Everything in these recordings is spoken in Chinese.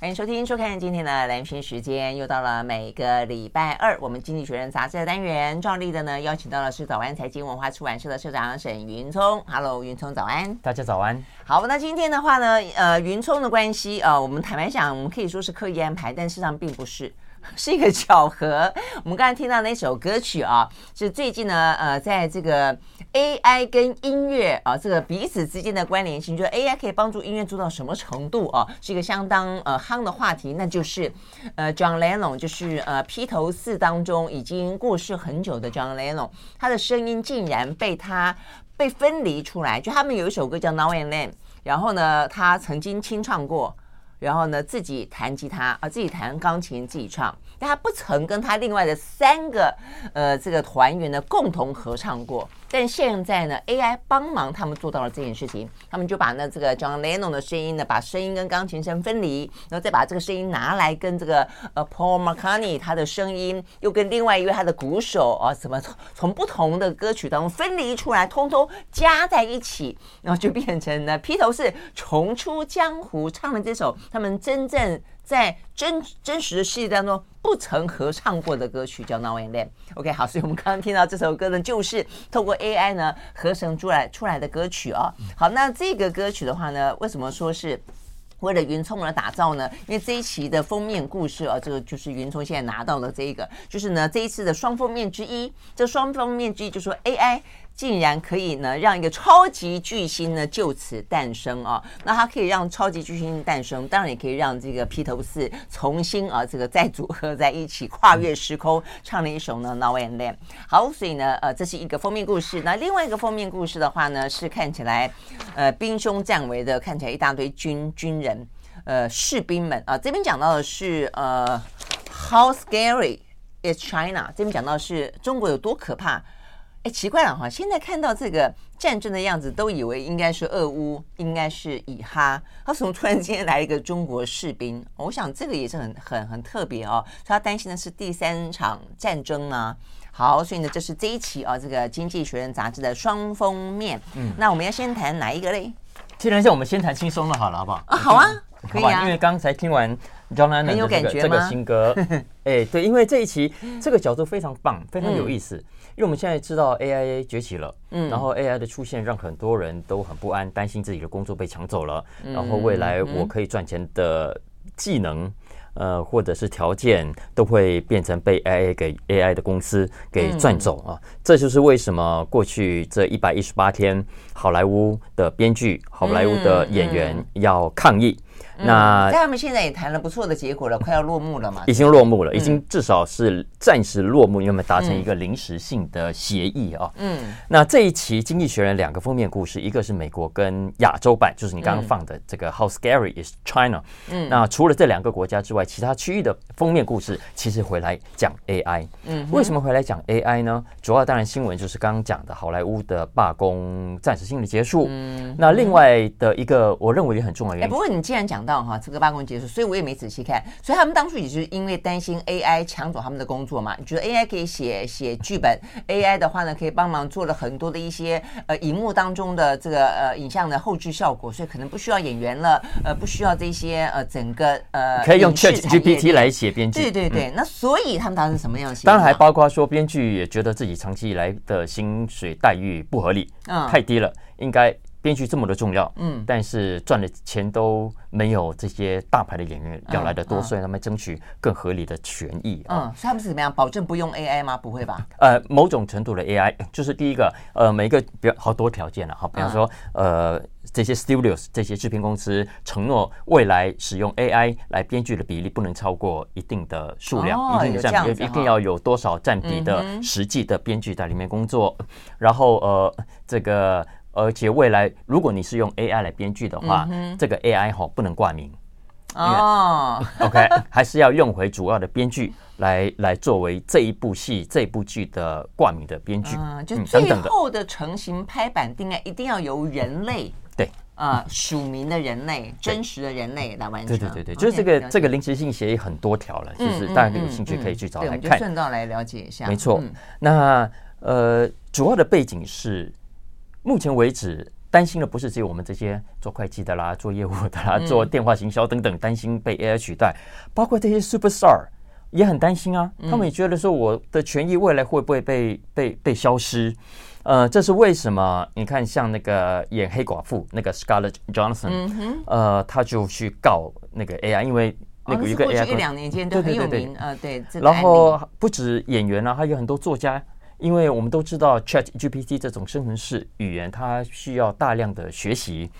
欢迎收听、收看今天的蓝讯时间，又到了每个礼拜二，我们《经济学人》杂志的单元，照例的呢，邀请到的是早安财经文化出版社的社长沈云聪。Hello，云聪早安。大家早安。好，那今天的话呢，呃，云聪的关系，呃，我们坦白讲，我们可以说是刻意安排，但事实上并不是。是一个巧合。我们刚才听到那首歌曲啊，是最近呢，呃，在这个 AI 跟音乐啊，这个彼此之间的关联性，就是 AI 可以帮助音乐做到什么程度啊？是一个相当呃夯的话题。那就是呃，John Lennon，就是呃披头四当中已经过世很久的 John Lennon，他的声音竟然被他被分离出来。就他们有一首歌叫 Now and Then，然后呢，他曾经清唱过。然后呢，自己弹吉他啊，自己弹钢琴，自己唱，但他不曾跟他另外的三个呃这个团员呢共同合唱过。但现在呢，AI 帮忙他们做到了这件事情，他们就把那这个 John Lennon 的声音呢，把声音跟钢琴声分离，然后再把这个声音拿来跟这个呃 Paul McCartney 他的声音，又跟另外一位他的鼓手啊，什么从从不同的歌曲当中分离出来，通通加在一起，然后就变成了披头士重出江湖唱的这首他们真正。在真真实的世界当中不曾合唱过的歌曲叫《Now and Then》。OK，好，所以我们刚刚听到这首歌呢，就是透过 AI 呢合成出来出来的歌曲啊。好，那这个歌曲的话呢，为什么说是为了云聪而打造呢？因为这一期的封面故事啊，这个就是云聪现在拿到了这一个，就是呢这一次的双封面之一。这双封面之一就说 AI。竟然可以呢，让一个超级巨星呢就此诞生啊！那它可以让超级巨星诞生，当然也可以让这个披头士重新啊这个再组合在一起，跨越时空唱了一首呢《Now and Then》。好，所以呢，呃，这是一个封面故事。那另外一个封面故事的话呢，是看起来呃兵凶战危的，看起来一大堆军军人呃士兵们啊。这边讲到的是呃 How scary is China？这边讲到是中国有多可怕。哎，奇怪了哈！现在看到这个战争的样子，都以为应该是俄乌，应该是以哈。他怎么突然之间来一个中国士兵？我想这个也是很很很特别哦。所以他担心的是第三场战争呢。好，所以呢，这是这一期啊，这个《经济学人》杂志的双封面。嗯，那我们要先谈哪一个嘞？既然是我们先谈轻松的，好了，好不好？啊，好啊，可以啊。因为刚才听完 John Lennon 的这个这个新歌，哎，对，因为这一期这个角度非常棒，非常有意思。嗯因为我们现在知道 AI 崛起了，嗯，然后 AI 的出现让很多人都很不安，担心自己的工作被抢走了，然后未来我可以赚钱的技能，呃，或者是条件都会变成被 AI 给 AI 的公司给赚走啊。这就是为什么过去这一百一十八天，好莱坞的编剧、好莱坞的演员要抗议。那但他们现在也谈了不错的结果了，快要落幕了嘛？已经落幕了，已经至少是暂时落幕，因为达成一个临时性的协议啊。嗯，那这一期《经济学人》两个封面故事，一个是美国跟亚洲版，就是你刚刚放的这个 How Scary Is China。嗯，那除了这两个国家之外，其他区域的封面故事其实回来讲 AI。嗯，为什么回来讲 AI 呢？主要当然新闻就是刚刚讲的好莱坞的罢工暂时性的结束。嗯，那另外的一个我认为也很重要的原因，不过你既然讲。到哈，这个罢工结束，所以我也没仔细看。所以他们当初也是因为担心 AI 抢走他们的工作嘛。你觉得 AI 可以写写剧本，AI 的话呢，可以帮忙做了很多的一些呃，荧幕当中的这个呃影像的后置效果，所以可能不需要演员了，呃，不需要这些呃整个呃可以用 ChatGPT 来写编剧。对对对，嗯、那所以他们当时什么样？当然还包括说，编剧也觉得自己长期以来的薪水待遇不合理，嗯，太低了，应该。编剧这么的重要，嗯，但是赚的钱都没有这些大牌的演员要来的多，所以他们争取更合理的权益。嗯，所以他们是怎么样？保证不用 AI 吗？不会吧？呃，某种程度的 AI，就是第一个，呃，每一个比较好多条件了哈，比方说，呃，这些 studios 这些制片公司承诺未来使用 AI 来编剧的比例不能超过一定的数量，一定的占比，一定要有多少占比的实际的编剧在里面工作，然后呃，这个。而且未来，如果你是用 AI 来编剧的话，嗯、这个 AI 哈不能挂名哦。OK，还是要用回主要的编剧来来作为这一部戏、这部剧的挂名的编剧。嗯，就最后的成型拍板定案一定要由人类对啊署名的人类、真实的人类来完成。对对对对，就是这个这个临时性协议很多条了，就是大家有兴趣可以去找来看。顺道来了解一下。没错，那呃，主要的背景是。目前为止，担心的不是只有我们这些做会计的啦、做业务的啦、做电话行销等等，担心被 AI 取代，包括这些 superstar 也很担心啊。他们也觉得说，我的权益未来会不会被被被消失？呃，这是为什么？你看，像那个演黑寡妇那个 Scarlett Johansson，呃，他就去告那个 AI，因为那个一个 AI 一两年间都很有名呃，对。然后不止演员啊，还有很多作家。因为我们都知道 ChatGPT 这种生成式语言，它需要大量的学习。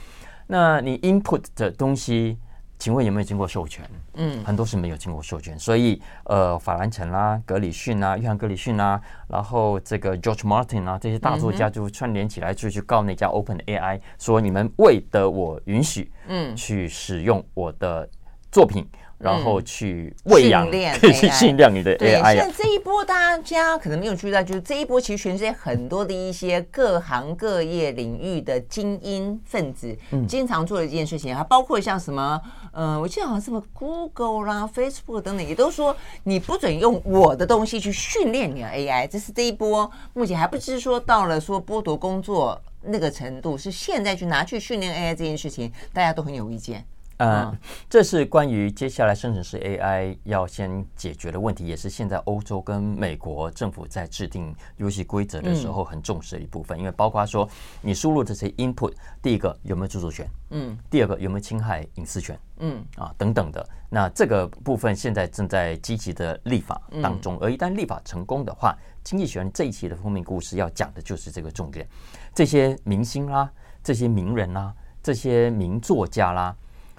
那你 input 的东西，请问有没有经过授权？嗯，很多是没有经过授权。所以，呃，法兰城啦、格里逊啊、约翰格里逊啊，然后这个 George Martin 啊，这些大作家就串联起来，就去告那家 Open AI，说你们未得我允许，嗯，去使用我的作品。然后去喂养、可以 去训练你的 AI。对，现在这一波大家可能没有注意到，就是这一波其实全世界很多的一些各行各业领域的精英分子，经常做的一件事情，还包括像什么，呃，我记得好像什么 Google 啦、Facebook 等等，也都说你不准用我的东西去训练你的 AI。这是这一波目前还不是说到了说剥夺工作那个程度，是现在去拿去训练 AI 这件事情，大家都很有意见。嗯，这是关于接下来生成式 AI 要先解决的问题，也是现在欧洲跟美国政府在制定游戏规则的时候很重视的一部分。因为包括说你输入这些 input，第一个有没有著作权？嗯，第二个有没有侵害隐私权？嗯，啊等等的。那这个部分现在正在积极的立法当中，而一旦立法成功的话，经济学人这一期的封面故事要讲的就是这个重点。这些明星啦，这些名人啦，这些名作家啦。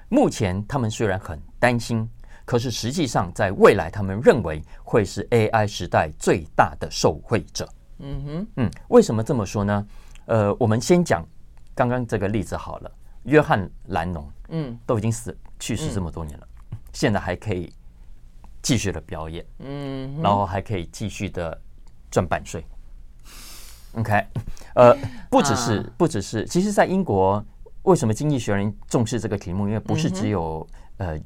目前他们虽然很担心，可是实际上在未来，他们认为会是 AI 时代最大的受惠者。嗯哼，嗯，为什么这么说呢？呃，我们先讲刚刚这个例子好了。约翰兰农，嗯，都已经死去世这么多年了，嗯、现在还可以继续的表演，嗯，然后还可以继续的赚版税。OK，呃，不只是，不只是，其实，在英国。为什么经济学人重视这个题目？因为不是只有、嗯、呃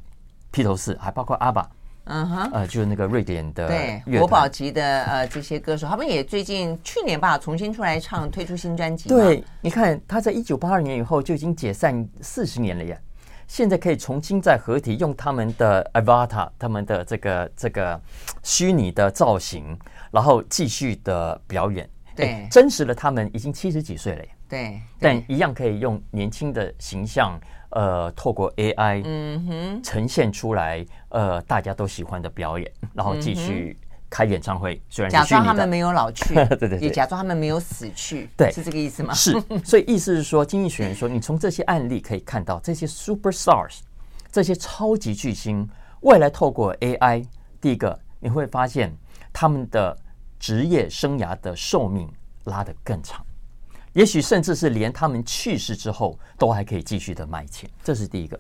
披头士，还包括阿爸，嗯哼，呃，就是那个瑞典的对国宝级的呃这些歌手，他们也最近去年吧重新出来唱，推出新专辑。对，你看他在一九八二年以后就已经解散四十年了呀，现在可以重新再合体，用他们的 avatar，他们的这个这个虚拟的造型，然后继续的表演。对，真实的他们已经七十几岁了。对，但一样可以用年轻的形象，呃，透过 AI，嗯哼，呈现出来，呃，大家都喜欢的表演，然后继续开演唱会。虽然假装他们没有老去，对对对，也假装他们没有死去，对，是这个意思吗？是，所以意思是说，经济学人说，你从这些案例可以看到，这些 super stars，这些超级巨星，未来透过 AI，第一个你会发现他们的职业生涯的寿命拉得更长。也许甚至是连他们去世之后都还可以继续的卖钱，这是第一个。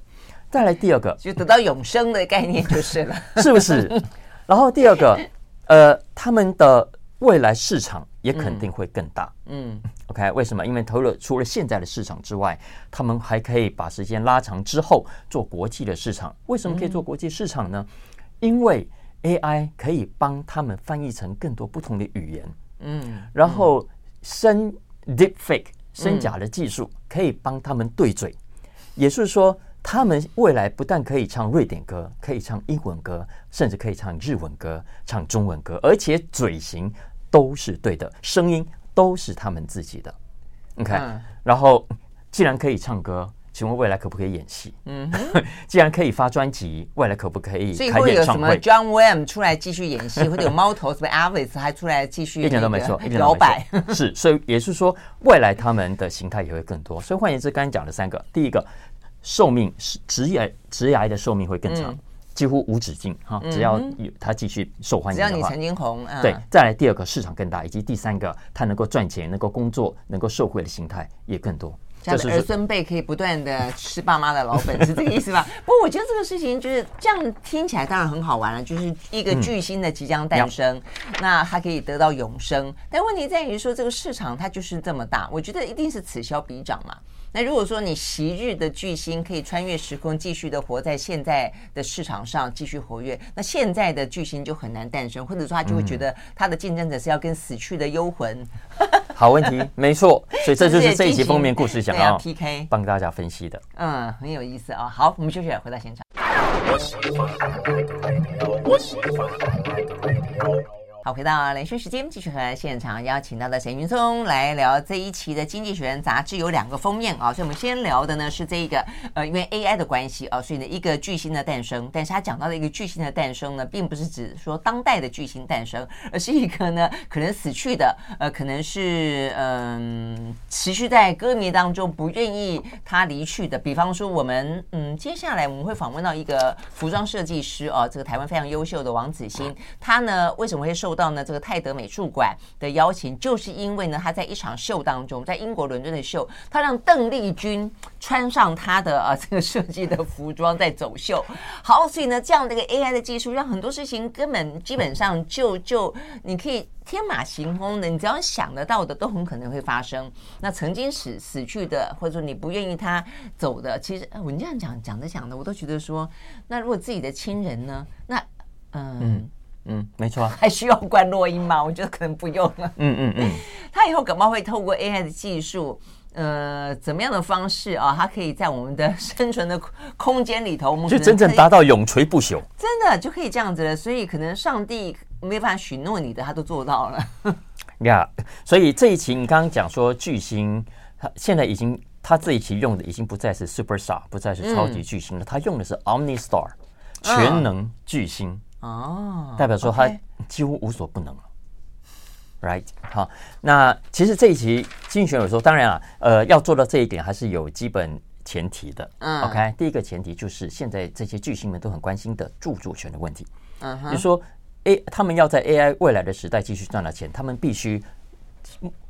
再来第二个，就得到永生的概念就是了，是不是？然后第二个，呃，他们的未来市场也肯定会更大。嗯，OK，为什么？因为投了除了现在的市场之外，他们还可以把时间拉长之后做国际的市场。为什么可以做国际市场呢？因为 AI 可以帮他们翻译成更多不同的语言。嗯，然后生。Deepfake 真假的技术可以帮他们对嘴，也就是说，他们未来不但可以唱瑞典歌，可以唱英文歌，甚至可以唱日文歌、唱中文歌，而且嘴型都是对的，声音都是他们自己的。OK，然后既然可以唱歌。请问未来可不可以演戏？嗯，既然可以发专辑，未来可不可以开演唱会？所以会有什么 John Williams 出来继续演戏，或者有猫头什么 Elvis 还出来继续？一点都没错，一点都没错。是，所以也是说，未来他们的形态也会更多。所以换言之，刚才讲的三个，第一个，寿命是职业职涯的寿命会更长，几乎无止境哈。只要有他继续受欢迎的话，只要你曾经红，对。再来第二个，市场更大，以及第三个，他能够赚钱、能够工作、能够受惠的形态也更多。这样的儿孙辈可以不断的吃爸妈的老本，是这个意思吧？不过我觉得这个事情就是这样听起来当然很好玩了，就是一个巨星的即将诞生，那他可以得到永生。但问题在于说这个市场它就是这么大，我觉得一定是此消彼长嘛。那如果说你昔日的巨星可以穿越时空，继续的活在现在的市场上继续活跃，那现在的巨星就很难诞生，或者说他就会觉得他的竞争者是要跟死去的幽魂。好问题，没错，所以这就是这一集封面故事想要 PK 帮大家分析的。嗯，很有意思啊、哦。好，我们休息，回到现场。好，回到连续时间，继续和现场邀请到的沈云松来聊这一期的《经济学人》杂志有两个封面啊，所以我们先聊的呢是这一个呃，因为 AI 的关系啊，所以呢一个巨星的诞生，但是他讲到的一个巨星的诞生呢，并不是指说当代的巨星诞生，而是一个呢可能死去的，呃，可能是嗯、持续在歌迷当中不愿意他离去的，比方说我们嗯接下来我们会访问到一个服装设计师啊，这个台湾非常优秀的王子欣，他呢为什么会受到呢这个泰德美术馆的邀请，就是因为呢他在一场秀当中，在英国伦敦的秀，他让邓丽君穿上他的啊这个设计的服装在走秀。好，所以呢 这样的一个 AI 的技术，让很多事情根本基本上就就你可以天马行空的，你只要想得到的都很可能会发生。那曾经死死去的，或者说你不愿意他走的，其实我这样讲讲着讲的，我都觉得说，那如果自己的亲人呢，那。嗯嗯，没错，还需要关录音吗？我觉得可能不用了。嗯嗯嗯，他以后感冒会透过 AI 的技术，呃，怎么样的方式啊？他可以在我们的生存的空间里头，我们就真正达到永垂不朽，真的就可以这样子了。所以可能上帝没办法许诺你的，他都做到了。呀，yeah, 所以这一期你刚刚讲说巨星，他现在已经他这一期用的已经不再是 Superstar，不再是超级巨星了，嗯、他用的是 OmniStar，全能巨星。嗯哦，代表说他几乎无所不能了，right？好，那其实这一期经济学人说，当然了，呃，要做到这一点还是有基本前提的。嗯，OK，第一个前提就是现在这些巨星们都很关心的著作权的问题。嗯哼，就是说，A 他们要在 AI 未来的时代继续赚到钱，他们必须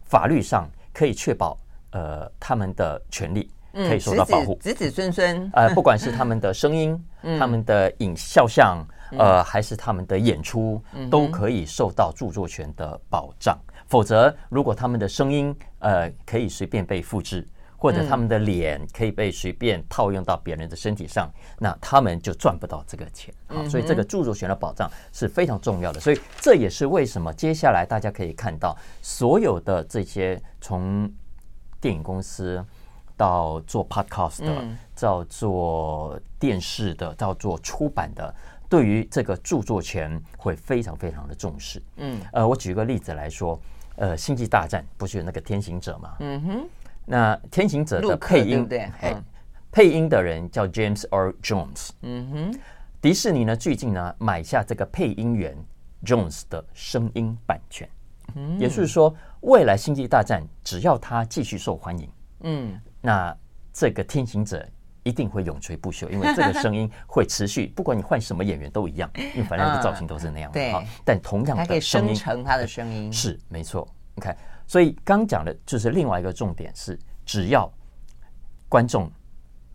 法律上可以确保呃他们的权利可以受到保护，子子孙孙，呃，不管是他们的声音，他们的影肖像。呃，还是他们的演出都可以受到著作权的保障。否则，如果他们的声音呃可以随便被复制，或者他们的脸可以被随便套用到别人的身体上，那他们就赚不到这个钱。好，所以这个著作权的保障是非常重要的。所以这也是为什么接下来大家可以看到所有的这些从电影公司到做 podcast 的，到做电视的，到做出版的。对于这个著作权会非常非常的重视。嗯，呃，我举个例子来说，呃，《星际大战》不是有那个天行者吗？嗯哼，那天行者的配音，对，配音的人叫 James Earl Jones。嗯哼，迪士尼呢最近呢买下这个配音员 Jones 的声音版权。嗯，也就是说，未来《星际大战》只要他继续受欢迎，嗯，那这个天行者。一定会永垂不朽，因为这个声音会持续，不管你换什么演员都一样，因为反正的造型都是那样的。对，但同样的声音，生成他的声音是没错。你看，所以刚讲的就是另外一个重点是，只要观众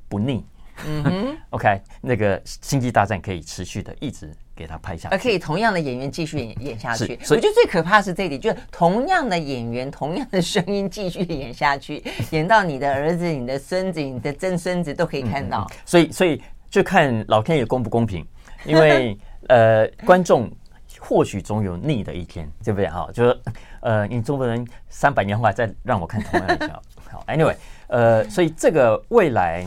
不腻，嗯哼，OK，那个星际大战可以持续的一直。给他拍下去，而可以同样的演员继续演演下去。所以我觉得最可怕是这一点，就是同样的演员、同样的声音继续演下去，演到你的儿子、你的孙子、你的曾孙子都可以看到。嗯、所以，所以就看老天爷公不公平，因为 呃，观众或许总有腻的一天，对不对？哈，就是呃，你中国人三百年后还再让我看同样的剧。好，Anyway，呃，所以这个未来。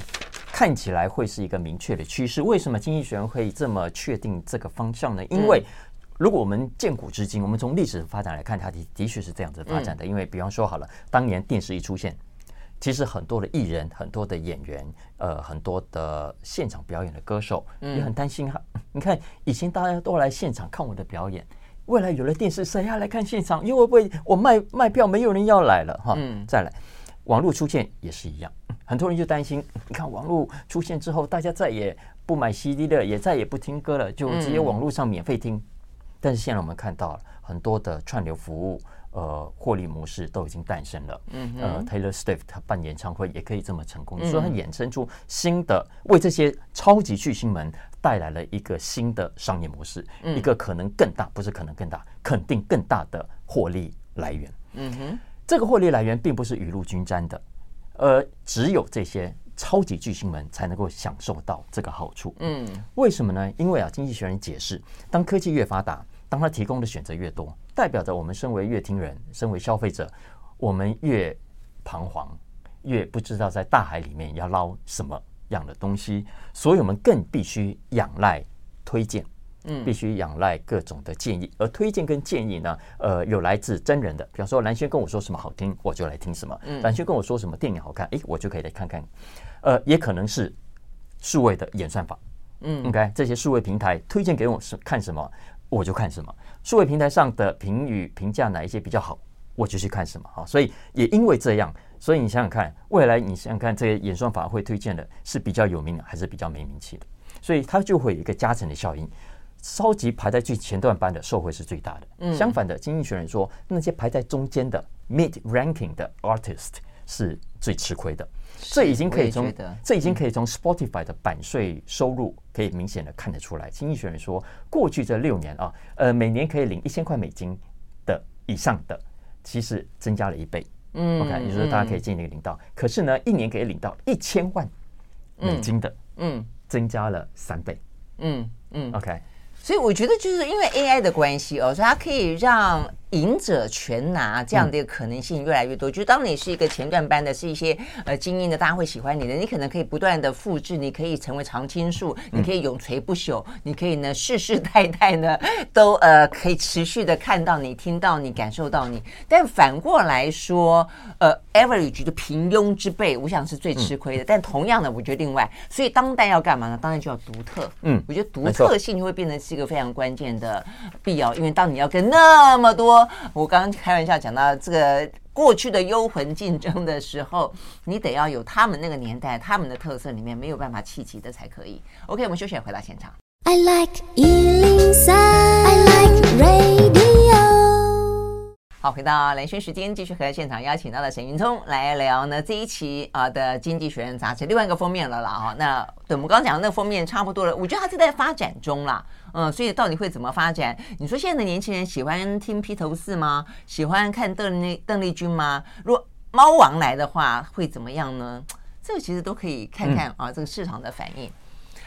看起来会是一个明确的趋势。为什么经济学人会这么确定这个方向呢？因为如果我们见古至今，我们从历史发展来看，它的的确是这样子发展的。因为比方说好了，当年电视一出现，其实很多的艺人、很多的演员、呃，很多的现场表演的歌手也很担心哈。你看以前大家都来现场看我的表演，未来有了电视，谁要来看现场？因为会不会我卖卖票没有人要来了哈？再来，网络出现也是一样。很多人就担心，你看网络出现之后，大家再也不买 CD 了，也再也不听歌了，就直接网络上免费听。但是现在我们看到了很多的串流服务，呃，获利模式都已经诞生了。嗯，呃，Taylor Swift 他办演唱会也可以这么成功，所以他衍生出新的，为这些超级巨星们带来了一个新的商业模式，一个可能更大，不是可能更大，肯定更大的获利来源。嗯哼，这个获利来源并不是雨露均沾的。呃，只有这些超级巨星们才能够享受到这个好处。嗯，为什么呢？因为啊，经济学人解释，当科技越发达，当他提供的选择越多，代表着我们身为乐听人、身为消费者，我们越彷徨，越不知道在大海里面要捞什么样的东西，所以我们更必须仰赖推荐。嗯，必须仰赖各种的建议，而推荐跟建议呢，呃，有来自真人的，比方说蓝轩跟我说什么好听，我就来听什么；嗯，兰萱跟我说什么电影好看，诶，我就可以来看看。呃，也可能是数位的演算法，嗯，OK，这些数位平台推荐给我是看什么，我就看什么。数位平台上的评语评价哪一些比较好，我就去看什么。啊，所以也因为这样，所以你想想看，未来你想想看，这些演算法会推荐的是比较有名的，还是比较没名气的？所以它就会有一个加成的效应。超级排在最前段班的受惠是最大的。嗯，相反的，经济学人说，那些排在中间的 mid ranking 的 artist 是最吃亏的。这已经可以从这已经可以从 Spotify 的版税收入可以明显的看得出来。经济学人说，过去这六年啊，呃，每年可以领一千块美金的以上的，其实增加了一倍。嗯，OK，也就是大家可以尽力领到。可是呢，一年可以领到一千万美金的，嗯，增加了三倍。嗯嗯，OK。所以我觉得就是因为 AI 的关系哦，所以它可以让。赢者全拿这样的一个可能性越来越多。嗯、就是当你是一个前段班的，是一些呃精英的，大家会喜欢你的，你可能可以不断的复制，你可以成为常青树，你可以永垂不朽，嗯、你可以呢世世代代呢都呃可以持续的看到你、听到你、感受到你。但反过来说，呃，average 的平庸之辈，我想是最吃亏的。嗯、但同样的，我觉得另外，所以当代要干嘛呢？当然就要独特。嗯，我觉得独特性就会变成这个非常关键的必要，因为当你要跟那么多。我刚刚开玩笑讲到这个过去的幽魂竞争的时候，你得要有他们那个年代他们的特色里面没有办法企及的才可以。OK，我们休息，回到现场。I like 103, 好，回到兰萱时间，继续和现场邀请到了沈云聪来聊呢这一期啊的《经济学人》杂志另外一个封面了啦。哈，那对我们刚讲的那个封面差不多了，我觉得它正在发展中啦。嗯，所以到底会怎么发展？你说现在的年轻人喜欢听披头士吗？喜欢看邓丽邓丽君吗？如果猫王来的话，会怎么样呢？这个其实都可以看看啊，这个市场的反应。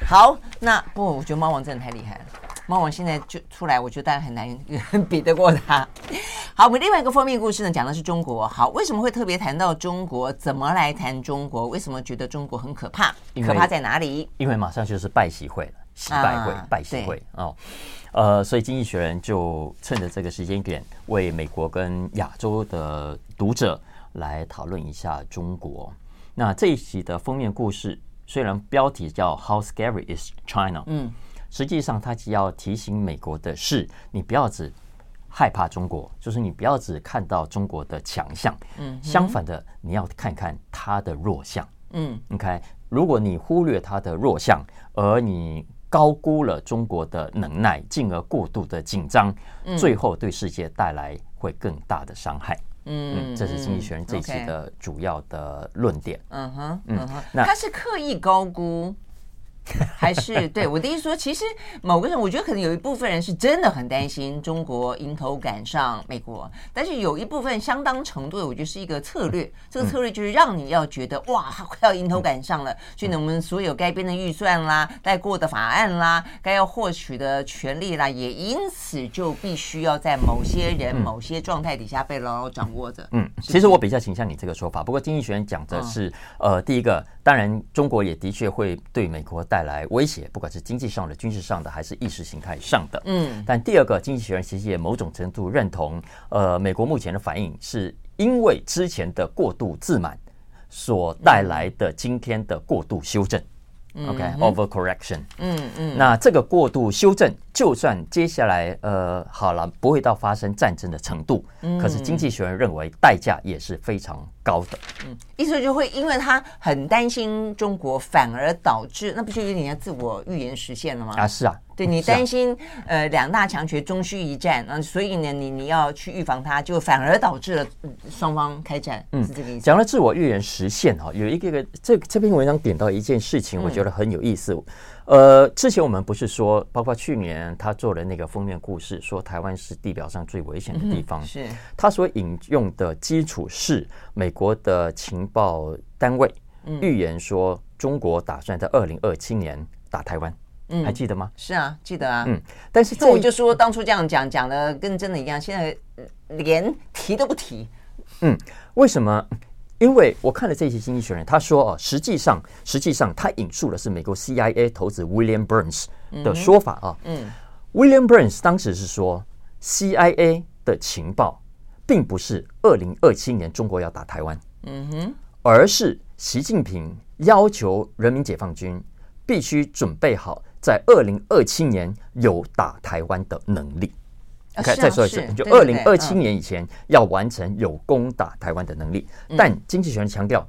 好，那不，我觉得猫王真的太厉害了。猫王现在就出来，我觉得大家很难比得过他。好，我们另外一个封面故事呢，讲的是中国。好，为什么会特别谈到中国？怎么来谈中国？为什么觉得中国很可怕？可怕在哪里？因为马上就是拜习会了。习拜会、啊、拜习会哦，呃，所以《经济学人》就趁着这个时间点，为美国跟亚洲的读者来讨论一下中国。那这一期的封面故事，虽然标题叫 “How Scary Is China”，嗯，实际上他只要提醒美国的是，你不要只害怕中国，就是你不要只看到中国的强项，嗯，相反的，你要看看它的弱项，嗯，OK，如果你忽略它的弱项，而你高估了中国的能耐，进而过度的紧张，最后对世界带来会更大的伤害。嗯，嗯，这是经济学人这期的主要的论点。嗯哼，嗯哼，那他是刻意高估。还是对我的意思说，其实某个人，我觉得可能有一部分人是真的很担心中国迎头赶上美国，但是有一部分相当程度的，我觉得是一个策略。这个策略就是让你要觉得哇，快要迎头赶上了，所以呢，我们所有该编的预算啦、该过的法案啦、该要获取的权利啦，也因此就必须要在某些人、某些状态底下被牢牢掌握着。嗯，其实我比较倾向你这个说法，不过经济学人讲的是，呃，第一个，当然中国也的确会对美国。带来威胁，不管是经济上的、军事上的，还是意识形态上的。嗯，但第二个，经济学人其实也某种程度认同，呃，美国目前的反应是因为之前的过度自满所带来的今天的过度修正。OK，overcorrection。嗯嗯，那这个过度修正。就算接下来呃好了，不会到发生战争的程度，嗯，可是经济学人认为代价也是非常高的。嗯，意思就会因为他很担心中国，反而导致那不就有点像自我预言实现了吗？啊，是啊，对你担心、啊、呃两大强权终须一战，嗯，所以呢你你要去预防它，就反而导致了双方开战，嗯，是这个意思。讲了自我预言实现哈，有一个个这这篇文章点到一件事情，我觉得很有意思。嗯呃，之前我们不是说，包括去年他做的那个封面故事，说台湾是地表上最危险的地方。嗯、是他所引用的基础是美国的情报单位预言说，中国打算在二零二七年打台湾。嗯，还记得吗？是啊，记得啊。嗯，但是这我就说当初这样讲讲的跟真的一样，现在连提都不提。嗯，为什么？因为我看了这些经济学人，他说啊，实际上，实际上他引述的是美国 CIA 头子 William Burns 的说法啊。嗯，William Burns 当时是说，CIA 的情报并不是二零二七年中国要打台湾，嗯哼，而是习近平要求人民解放军必须准备好在二零二七年有打台湾的能力。OK，再说一次，就二零二七年以前要完成有攻打台湾的能力。但经济学人强调，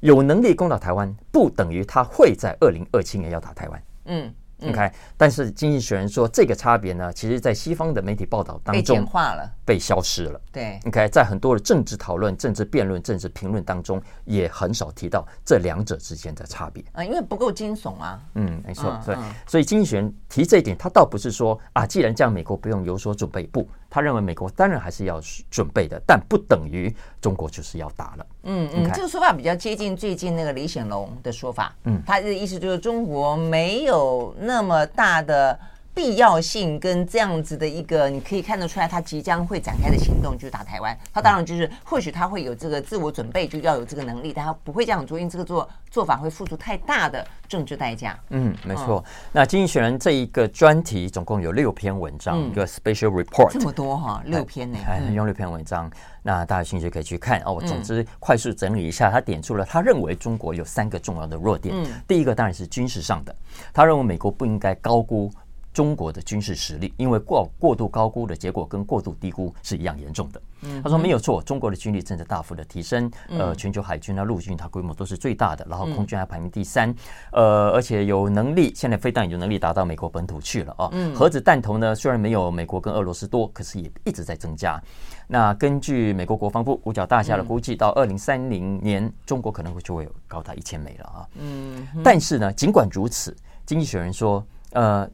有能力攻打台湾不等于他会在二零二七年要打台湾。嗯。OK，但是经济学人说这个差别呢，其实，在西方的媒体报道当中被简化了，被消失了。对，OK，在很多的政治讨论、政治辩论、政治评论当中，也很少提到这两者之间的差别。啊，因为不够惊悚啊。嗯，没错。对，所以经济学人提这一点，他倒不是说啊，既然这样，美国不用有所准备，不。他认为美国当然还是要准备的，但不等于中国就是要打了。嗯嗯，这个说法比较接近最近那个李显龙的说法。嗯，他的意思就是中国没有那么大的。必要性跟这样子的一个，你可以看得出来，他即将会展开的行动就是打台湾。他当然就是，或许他会有这个自我准备，就要有这个能力，但他不会这样做，因为这个做做法会付出太大的政治代价。嗯，没错。嗯、那《经济学人》这一个专题总共有六篇文章，嗯、一个 special report，这么多哈，六篇呢，还用六篇文章。那大家有兴趣可以去看哦。我总之快速整理一下，他点出了他认为中国有三个重要的弱点。嗯、第一个当然是军事上的，他认为美国不应该高估。中国的军事实力，因为过过度高估的结果跟过度低估是一样严重的。他说没有错，中国的军力正在大幅的提升，呃，全球海军啊、陆军它规模都是最大的，然后空军还排名第三，呃，而且有能力，现在飞弹有能力达到美国本土去了啊。核子弹头呢，虽然没有美国跟俄罗斯多，可是也一直在增加。那根据美国国防部五角大厦的估计，到二零三零年，中国可能会就会有高达一千枚了啊。嗯，但是呢，尽管如此，经济学人说，呃。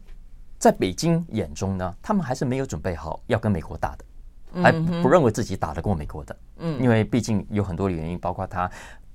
在北京眼中呢，他们还是没有准备好要跟美国打的，还不认为自己打得过美国的。嗯，因为毕竟有很多的原因，包括他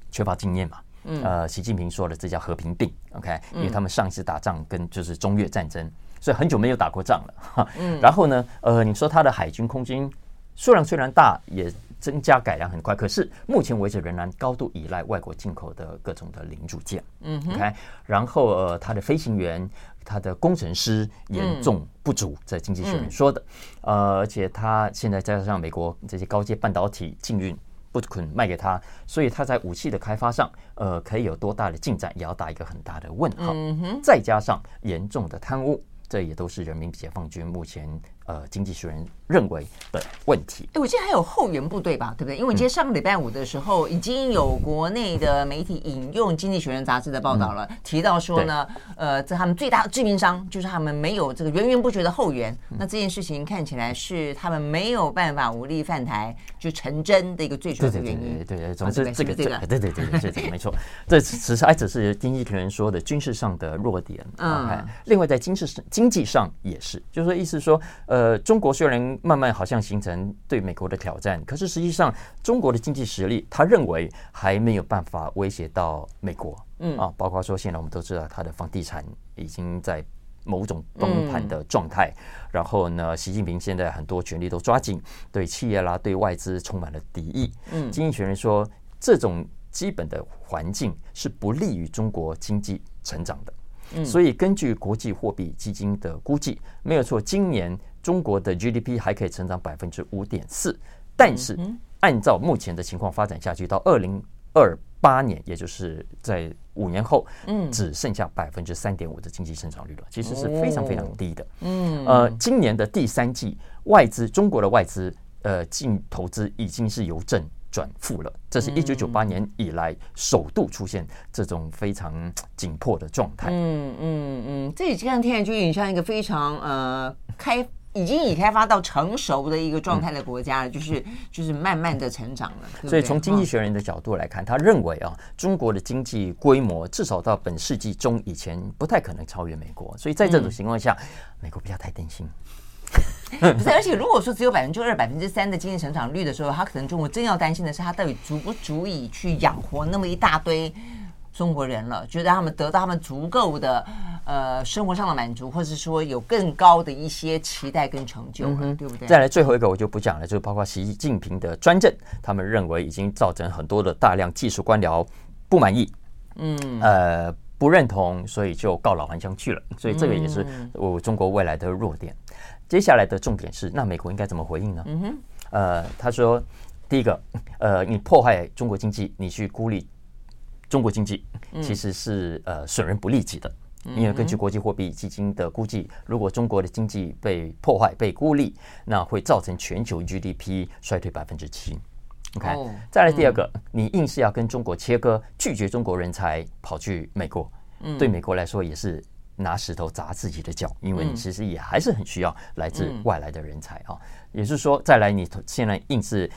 缺乏经验嘛。嗯，呃，习近平说了，这叫和平病。OK，因为他们上一次打仗跟就是中越战争，所以很久没有打过仗了。哈，嗯，然后呢，呃，你说他的海军、空军数量虽然大，也增加改良很快，可是目前为止仍然高度依赖外国进口的各种的零组件。嗯，OK，然后呃，他的飞行员。他的工程师严重不足，在经济学人说的，呃，而且他现在加上美国这些高阶半导体禁运不肯卖给他，所以他在武器的开发上，呃，可以有多大的进展，也要打一个很大的问号。再加上严重的贪污，这也都是人民解放军目前。呃，经济学人认为的问题。哎，我记得还有后援部队吧，对不对？因为我记得上个礼拜五的时候，已经有国内的媒体引用《经济学人》杂志的报道了，提到说呢，呃，这他们最大的致命伤就是他们没有这个源源不绝的后援。那这件事情看起来是他们没有办法武力犯台就成真的一个最主要的原因。对对对，总之这个这个，对对对对对对，没错。这只是还只是经济学人说的军事上的弱点。嗯。另外在经济上经济上也是，就是说意思说。呃，中国虽然慢慢好像形成对美国的挑战，可是实际上中国的经济实力，他认为还没有办法威胁到美国。嗯啊，包括说现在我们都知道，他的房地产已经在某种崩盘的状态。嗯、然后呢，习近平现在很多权力都抓紧，对企业啦、对外资充满了敌意。嗯，经济学人说，这种基本的环境是不利于中国经济成长的。嗯，所以根据国际货币基金的估计，没有错，今年。中国的 GDP 还可以成长百分之五点四，但是按照目前的情况发展下去，到二零二八年，也就是在五年后，嗯，只剩下百分之三点五的经济增长率了，其实是非常非常低的。嗯，呃，今年的第三季，外资中国的外资呃净投资已经是由正转负了，这是一九九八年以来首度出现这种非常紧迫的状态。嗯嗯嗯，这几天听起来就有点像一个非常呃开。已经已开发到成熟的一个状态的国家了，就是就是慢慢的成长了。所以从经济学人的角度来看，他认为啊，中国的经济规模至少到本世纪中以前不太可能超越美国。所以在这种情况下，美国不要太担心。不是，而且如果说只有百分之二、百分之三的经济成长率的时候，他可能中国真要担心的是，他到底足不足以去养活那么一大堆。中国人了，觉得他们得到他们足够的呃生活上的满足，或者说有更高的一些期待跟成就，嗯、对不对？再来最后一个我就不讲了，就是包括习近平的专政，他们认为已经造成很多的大量技术官僚不满意，嗯，呃不认同，所以就告老还乡去了。所以这个也是我中国未来的弱点。嗯、接下来的重点是，那美国应该怎么回应呢？嗯哼，呃，他说第一个，呃，你破坏中国经济，你去孤立。中国经济其实是呃损人不利己的，因为根据国际货币基金的估计，如果中国的经济被破坏、被孤立，那会造成全球 GDP 衰退百分之七。OK，再来第二个，你硬是要跟中国切割，拒绝中国人才，跑去美国，对美国来说也是拿石头砸自己的脚，因为你其实也还是很需要来自外来的人才啊。也就是说，再来你现在硬是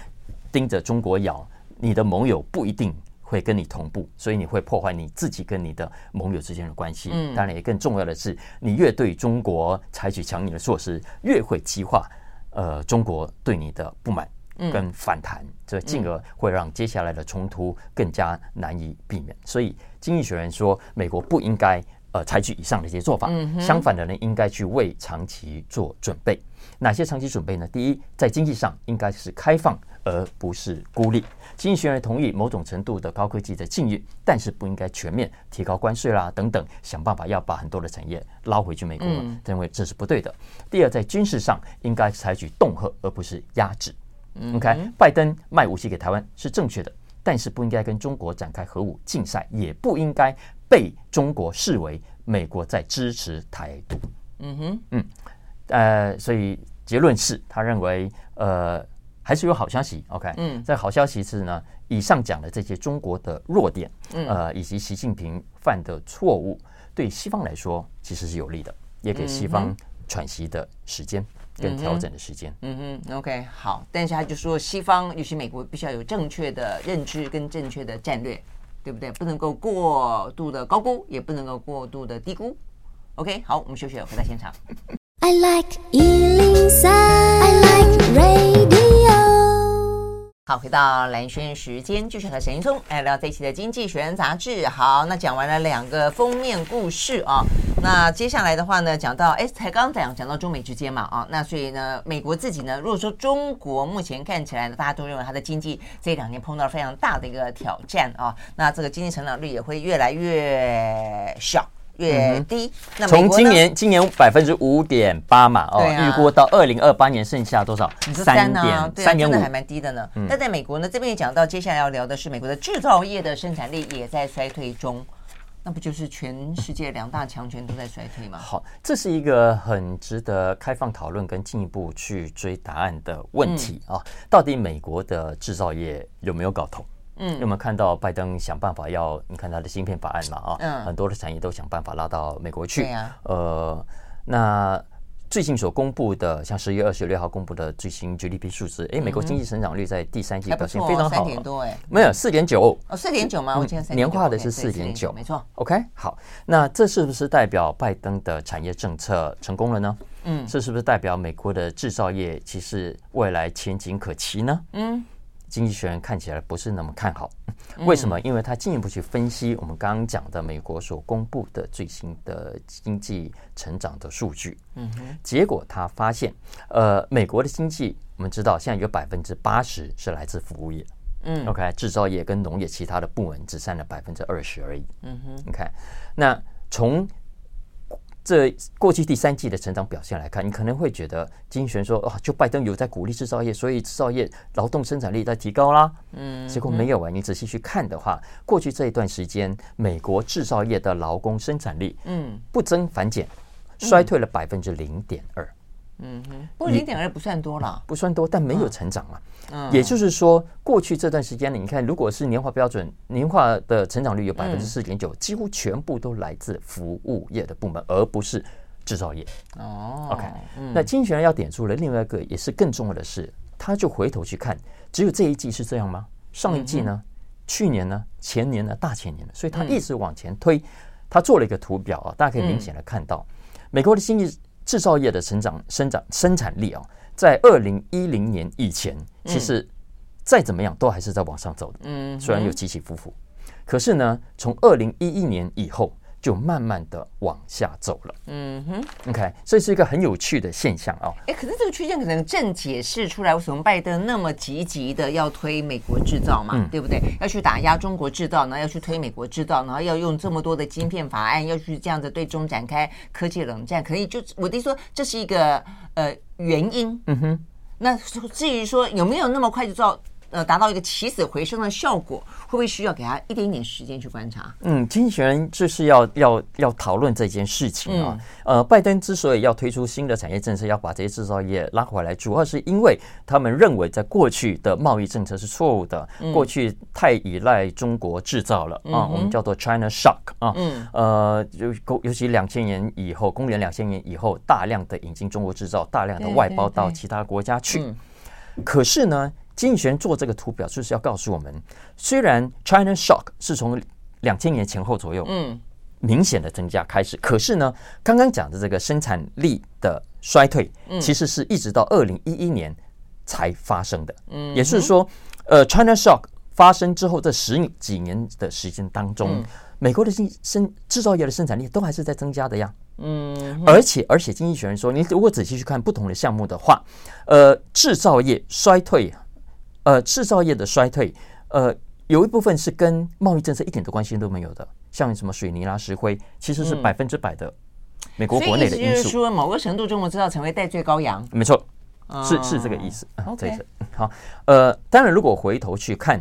盯着中国咬，你的盟友不一定。会跟你同步，所以你会破坏你自己跟你的盟友之间的关系。嗯，当然也更重要的是，你越对中国采取强硬的措施，越会激化呃中国对你的不满跟反弹，这进而会让接下来的冲突更加难以避免。所以，经济学人说，美国不应该呃采取以上的一些做法，相反的呢，应该去为长期做准备。哪些长期准备呢？第一，在经济上应该是开放，而不是孤立。经济学人同意某种程度的高科技的禁运，但是不应该全面提高关税啦等等，想办法要把很多的产业捞回去美国，认为这是不对的。第二，在军事上应该采取恫吓，而不是压制。OK，拜登卖武器给台湾是正确的，但是不应该跟中国展开核武竞赛，也不应该被中国视为美国在支持台独。嗯哼，嗯，呃，所以结论是他认为，呃。还是有好消息，OK，嗯，这好消息是呢，以上讲的这些中国的弱点，嗯，呃，以及习近平犯的错误，对西方来说其实是有利的，也给西方喘息的时间跟调整的时间。嗯哼，OK，好，但是他就说，西方尤其美国必须要有正确的认知跟正确的战略，对不对？不能够过度的高估，也不能够过度的低估。OK，好，我们休息了，回到现场。I like 103, I like radio 好，回到蓝轩时间，继续和沈云聪来聊这一期的《经济学人》杂志。好，那讲完了两个封面故事啊，那接下来的话呢，讲到哎，才刚讲讲到中美之间嘛啊，那所以呢，美国自己呢，如果说中国目前看起来呢，大家都认为它的经济这两年碰到了非常大的一个挑战啊，那这个经济成长率也会越来越小。越低，那从今年今年百分之五点八嘛，哦，预估到二零二八年剩下多少？三点三点五，还蛮低的呢。但在美国呢，这边也讲到，接下来要聊的是美国的制造业的生产力也在衰退中，那不就是全世界两大强权都在衰退吗？好，这是一个很值得开放讨论跟进一步去追答案的问题啊！到底美国的制造业有没有搞头？嗯，有没有看到拜登想办法要你看他的芯片法案嘛？啊，嗯，很多的产业都想办法拉到美国去。对呀，呃，那最近所公布的，像十月二十六号公布的最新 GDP 数字，哎，美国经济成长率在第三季表现非常好，三点多哎，没有四点九哦，四点九吗？我记得年化的是四点九，没错。OK，好，那这是不是代表拜登的产业政策成功了呢？嗯，这是不是代表美国的制造业其实未来前景可期呢？嗯。经济学人看起来不是那么看好，为什么？因为他进一步去分析我们刚刚讲的美国所公布的最新的经济成长的数据，结果他发现，呃，美国的经济我们知道现在有百分之八十是来自服务业，嗯，OK，制造业跟农业其他的部门只占了百分之二十而已，嗯哼，你看，那从这过去第三季的成长表现来看，你可能会觉得经济学人说啊，就拜登有在鼓励制造业，所以制造业劳动生产力在提高啦。嗯，结果没有啊。你仔细去看的话，过去这一段时间，美国制造业的劳工生产力，嗯，不增反减，衰退了百分之零点二。嗯哼，不过零点二不算多了，不算多，但没有成长嘛。嗯，也就是说，过去这段时间呢，你看，如果是年化标准，年化的成长率有百分之四点九，几乎全部都来自服务业的部门，而不是制造业。哦，OK，那经济学人要点出了另外一个也是更重要的是，他就回头去看，只有这一季是这样吗？上一季呢？去年呢？前年呢？大前年呢？所以他一直往前推，他做了一个图表啊，大家可以明显的看到，美国的经济。制造业的成长、生长、生产力啊，在二零一零年以前，其实再怎么样都还是在往上走的。嗯，虽然有起起伏伏，可是呢，从二零一一年以后。就慢慢的往下走了。嗯哼，OK，这是一个很有趣的现象啊。哎，可是这个区间可能正解释出来，为什么拜登那么积极的要推美国制造嘛，嗯、对不对？要去打压中国制造，然后要去推美国制造，然后要用这么多的晶片法案，要去这样子对中展开科技冷战，可以就我的意思说，这是一个呃原因。嗯哼，那至于说有没有那么快就造？呃，达到一个起死回生的效果，会不会需要给他一点点时间去观察？嗯，经济学人就是要要要讨论这件事情啊。嗯、呃，拜登之所以要推出新的产业政策，要把这些制造业拉回来，主要是因为他们认为在过去的贸易政策是错误的，嗯、过去太依赖中国制造了、嗯、啊，我们叫做 China Shock 啊。嗯。呃，尤尤其两千年以后，公元两千年以后，大量的引进中国制造，大量的外包到其他国家去。嗯、可是呢？经济学人做这个图表，就是要告诉我们，虽然 China Shock 是从两千年前后左右，嗯，明显的增加开始，可是呢，刚刚讲的这个生产力的衰退，其实是一直到二零一一年才发生的。嗯，也就是说，呃，China Shock 发生之后这十几年的时间当中，美国的生生制造业的生产力都还是在增加的呀。嗯，而且而且，经济学人说，你如果仔细去看不同的项目的话，呃，制造业衰退。呃，制造业的衰退，呃，有一部分是跟贸易政策一点的关系都没有的，像什么水泥啦、石灰，其实是百分之百的美国国内的因素。所以就是说，某个程度，中国制造成为代罪羔羊。没错，是是这个意思。这意思。好，呃，当然，如果回头去看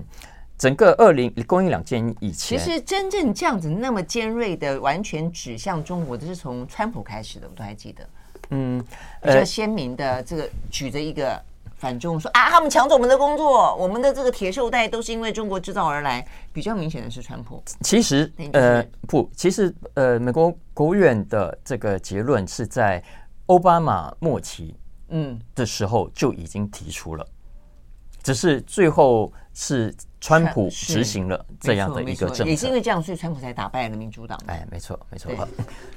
整个二零公元两千年以前，其实真正这样子那么尖锐的完全指向中国的是从川普开始的，我都还记得。嗯，比较鲜明的这个举着一个。反中说啊，他们抢走我们的工作，我们的这个铁锈带都是因为中国制造而来。比较明显的是川普。其实呃不，其实呃美国国务院的这个结论是在奥巴马末期嗯的时候就已经提出了，嗯、只是最后是川普执行了这样的一个政策，也是因为这样，所以川普才打败了民主党。哎，没错没错。对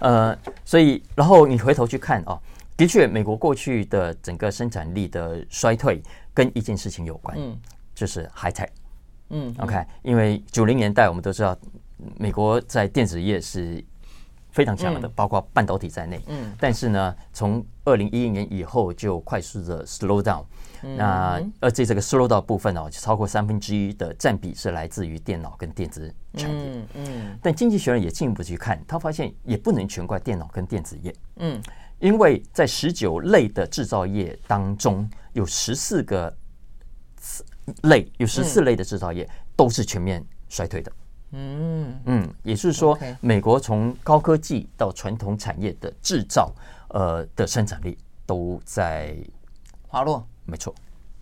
呃，所以然后你回头去看哦。的确，美国过去的整个生产力的衰退跟一件事情有关，嗯，就是 high tech，嗯，OK，因为九零年代我们都知道，美国在电子业是非常强的，包括半导体在内，嗯，但是呢，从二零一一年以后就快速的 slow down，那而且这个 slow down 部分哦，超过三分之一的占比是来自于电脑跟电子产业，嗯嗯，但经济学人也进一步去看，他发现也不能全怪电脑跟电子业，嗯。因为在十九类的制造业当中，有十四个类，有十四类的制造业都是全面衰退的。嗯嗯，也就是说，美国从高科技到传统产业的制造，呃的生产力都在滑落。没错。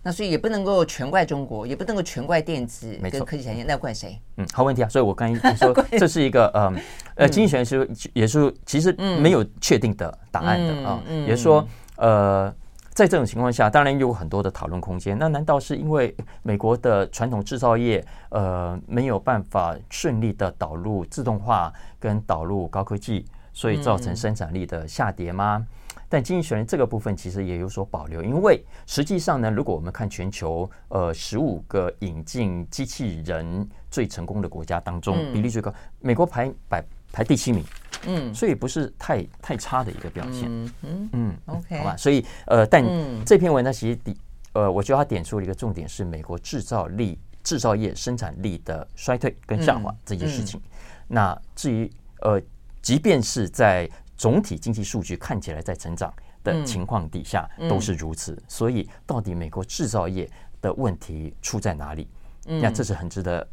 那所以也不能够全怪中国，也不能够全怪电子跟科技产业，那要怪谁？嗯，好问题啊！所以我刚才说 这是一个呃呃，经济学是也是其实没有确定的答案的啊。也是说，呃，在这种情况下，当然有很多的讨论空间。那难道是因为美国的传统制造业呃没有办法顺利的导入自动化跟导入高科技，所以造成生产力的下跌吗？但经济学人这个部分其实也有所保留，因为实际上呢，如果我们看全球呃十五个引进机器人最成功的国家当中，比例最高，美国排排排第七名，嗯，所以不是太太差的一个表现，嗯嗯，OK，好吧，所以呃，但这篇文章，其实点呃，我觉得它点出了一个重点是美国制造力、制造业生产力的衰退跟下滑这件事情。那至于呃，即便是在总体经济数据看起来在成长的情况底下都是如此，所以到底美国制造业的问题出在哪里？那这是很值得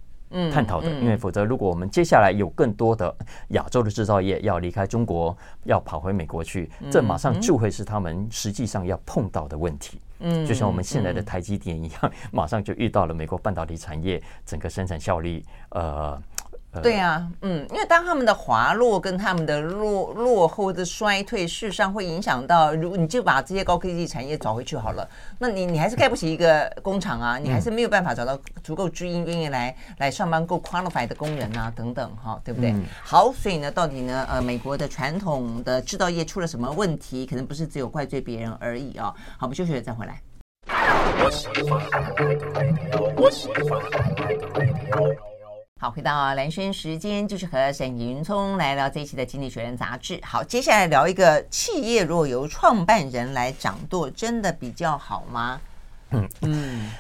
探讨的，因为否则如果我们接下来有更多的亚洲的制造业要离开中国，要跑回美国去，这马上就会是他们实际上要碰到的问题。嗯，就像我们现在的台积电一样，马上就遇到了美国半导体产业整个生产效率呃。对啊，嗯，因为当他们的滑落跟他们的落落后的衰退，事实上会影响到，如果你就把这些高科技产业找回去好了，那你你还是盖不起一个工厂啊，你还是没有办法找到足够知音愿意来来上班够 qualified 的工人啊，等等，哈，对不对？嗯、好，所以呢，到底呢，呃，美国的传统的制造业出了什么问题？可能不是只有怪罪别人而已啊。好，我们休息了再回来。好，回到蓝轩时间，就是和沈云聪来聊这一期的《经济学人》杂志。好，接下来聊一个企业若由创办人来掌舵，真的比较好吗？嗯嗯，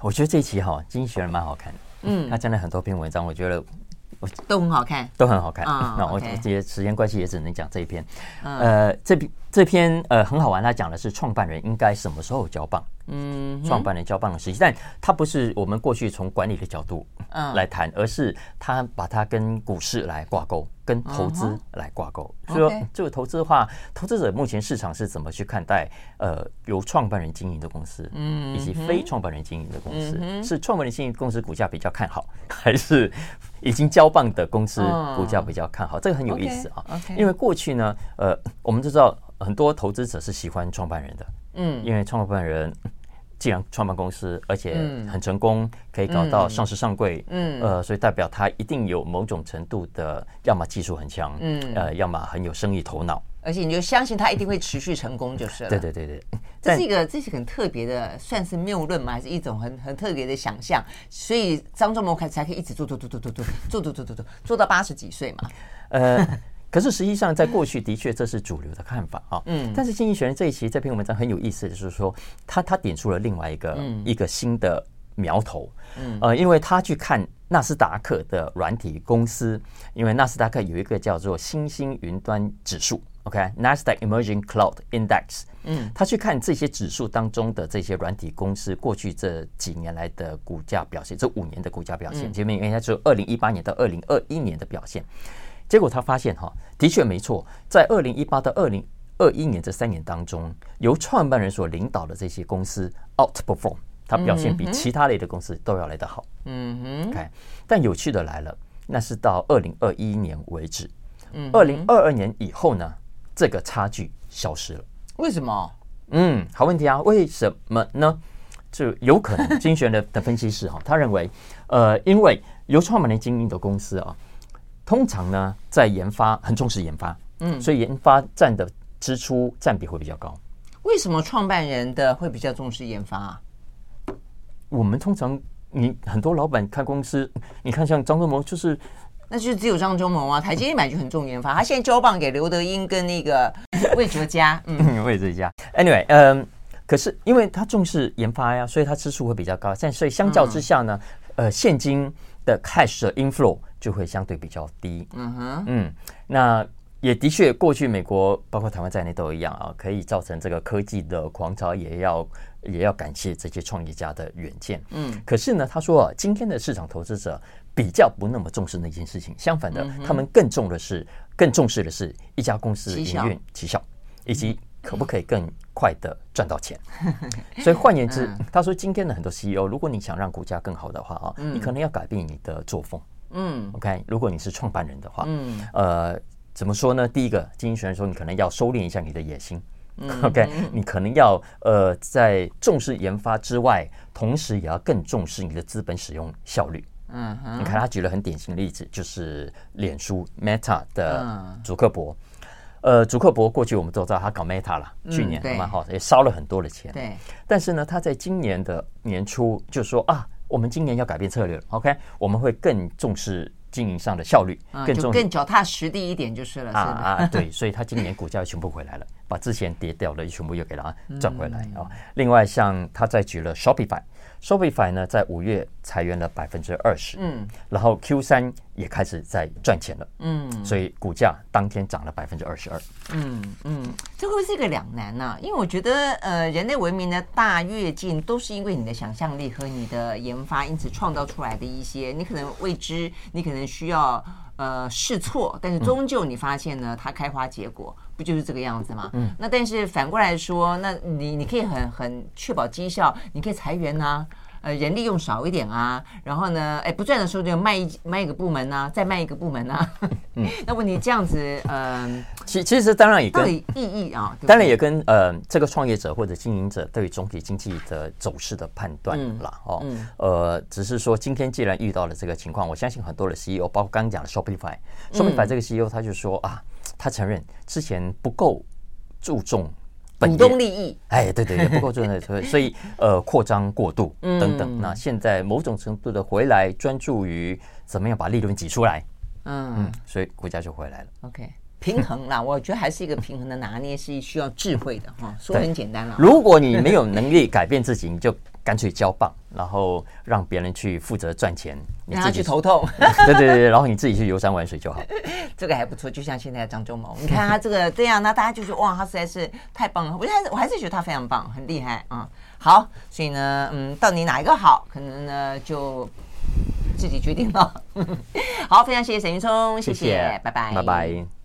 我觉得这一期哈，《经济学人》蛮好看的。嗯，他讲了很多篇文章，我觉得我都很好看，都很好看。哦、那我这些时间关系也只能讲这一篇。嗯、呃，这篇这篇呃很好玩，他讲的是创办人应该什么时候交棒。嗯，创办人交棒的时期，但他不是我们过去从管理的角度来谈，而是他把它跟股市来挂钩，跟投资来挂钩。所以说，这个投资的话，投资者目前市场是怎么去看待？呃，由创办人经营的公司，嗯，以及非创办人经营的公司，是创办人经营公司股价比较看好，还是已经交棒的公司股价比较看好？这个很有意思啊。因为过去呢，呃，我们都知道很多投资者是喜欢创办人的，嗯，因为创办人。既然创办公司，而且很成功，可以搞到上市上柜，嗯，呃，所以代表他一定有某种程度的，要么技术很强，嗯，呃，要么很有生意头脑，而且你就相信他一定会持续成功，就是了。对对对对，这是一个这是很特别的，算是谬论吗？还是一种很很特别的想象？所以张忠谋才才可以一直做做做做做做做做做做做做到八十几岁嘛？呃。可是实际上，在过去的确这是主流的看法啊。嗯。但是《经济学人》这一期这篇文章很有意思的就是说，他他点出了另外一个一个新的苗头。嗯。呃，因为他去看纳斯达克的软体公司，因为纳斯达克有一个叫做新兴云端指数，OK，Nasdaq Emerging Cloud Index。嗯。他去看这些指数当中的这些软体公司过去这几年来的股价表现，这五年的股价表现，前面应该是二零一八年到二零二一年的表现。结果他发现哈，的确没错，在二零一八到二零二一年这三年当中，由创办人所领导的这些公司 outperform，它表现比其他类的公司都要来得好。嗯哼，OK。但有趣的来了，那是到二零二一年为止，二零二二年以后呢，这个差距消失了。为什么？嗯，好问题啊，为什么呢？就有可能精选的的分析师哈，他认为，呃，因为由创办人经营的公司啊。通常呢，在研发很重视研发，嗯，所以研发占的支出占比会比较高。为什么创办人的会比较重视研发啊？我们通常，你很多老板开公司，你看像张忠谋，就是，那就是只有张忠谋啊。台积电买就很重研发，他现在交棒给刘德英跟那个 魏哲家，嗯，魏哲家。Anyway，嗯，可是因为他重视研发呀，所以他支出会比较高。但所以相较之下呢，嗯、呃，现金的 cash 的 inflow。就会相对比较低。嗯哼，嗯，那也的确，过去美国包括台湾在内都一样啊，可以造成这个科技的狂潮，也要也要感谢这些创业家的远见。嗯，可是呢，他说啊，今天的市场投资者比较不那么重视那件事情，相反的，他们更重的是更重视的是一家公司营运绩效，以及可不可以更快的赚到钱。所以换言之，他说今天的很多 CEO，如果你想让股价更好的话啊，你可能要改变你的作风。嗯，OK，如果你是创办人的话，嗯，呃，怎么说呢？第一个，经营学人说，你可能要收敛一下你的野心。OK，你可能要呃，在重视研发之外，同时也要更重视你的资本使用效率。嗯，你看他举了很典型的例子，就是脸书 Meta 的祖克伯。呃，祖克伯过去我们都知道他搞 Meta 了，去年蛮好，也烧了很多的钱。对，但是呢，他在今年的年初就说啊。我们今年要改变策略了，OK？我们会更重视经营上的效率，更重更脚踏实地一点就是了，是吧？啊，对，所以他今年股价全部回来了，把之前跌掉的全部又给他赚回来啊。另外，像他在举了 Shopify。Shopify 呢，在五月裁员了百分之二十，嗯，然后 Q 三也开始在赚钱了，嗯，所以股价当天涨了百分之二十二，嗯嗯，这会不会是一个两难呢？因为我觉得，呃，人类文明的大跃进都是因为你的想象力和你的研发，因此创造出来的一些，你可能未知，你可能需要。呃，试错，但是终究你发现呢，它开花结果，不就是这个样子吗？嗯，那但是反过来说，那你你可以很很确保绩效，你可以裁员啊。呃，人力用少一点啊，然后呢，哎，不赚的时候就卖一卖一个部门啊，再卖一个部门啊。嗯，那问题这样子，嗯，其其实当然也跟意义啊，当然也跟呃这个创业者或者经营者对于总体经济的走势的判断了哦。呃，只是说今天既然遇到了这个情况，我相信很多的 CEO，包括刚刚讲的 Shopify，Shopify 这个 CEO 他就说啊，他承认之前不够注重。股东利益，哎，对对对，不够重要，所以所以呃，扩张过度 等等。嗯、那现在某种程度的回来，专注于怎么样把利润挤出来，嗯嗯，所以股价就回来了。OK。平衡啦，我觉得还是一个平衡的拿捏，是需要智慧的哈。说很简单了，如果你没有能力改变自己，你就干脆交棒，然后让别人去负责赚钱，你自己去头痛。对对对，然后你自己去游山玩水就好。这个还不错，就像现在的张忠谋，你看他这个这样，那大家就觉得哇，他实在是太棒了。我还是我还是觉得他非常棒，很厉害啊。好，所以呢，嗯，到底哪一个好，可能呢就自己决定了。好，非常谢谢沈云聪，谢谢拜拜，拜拜。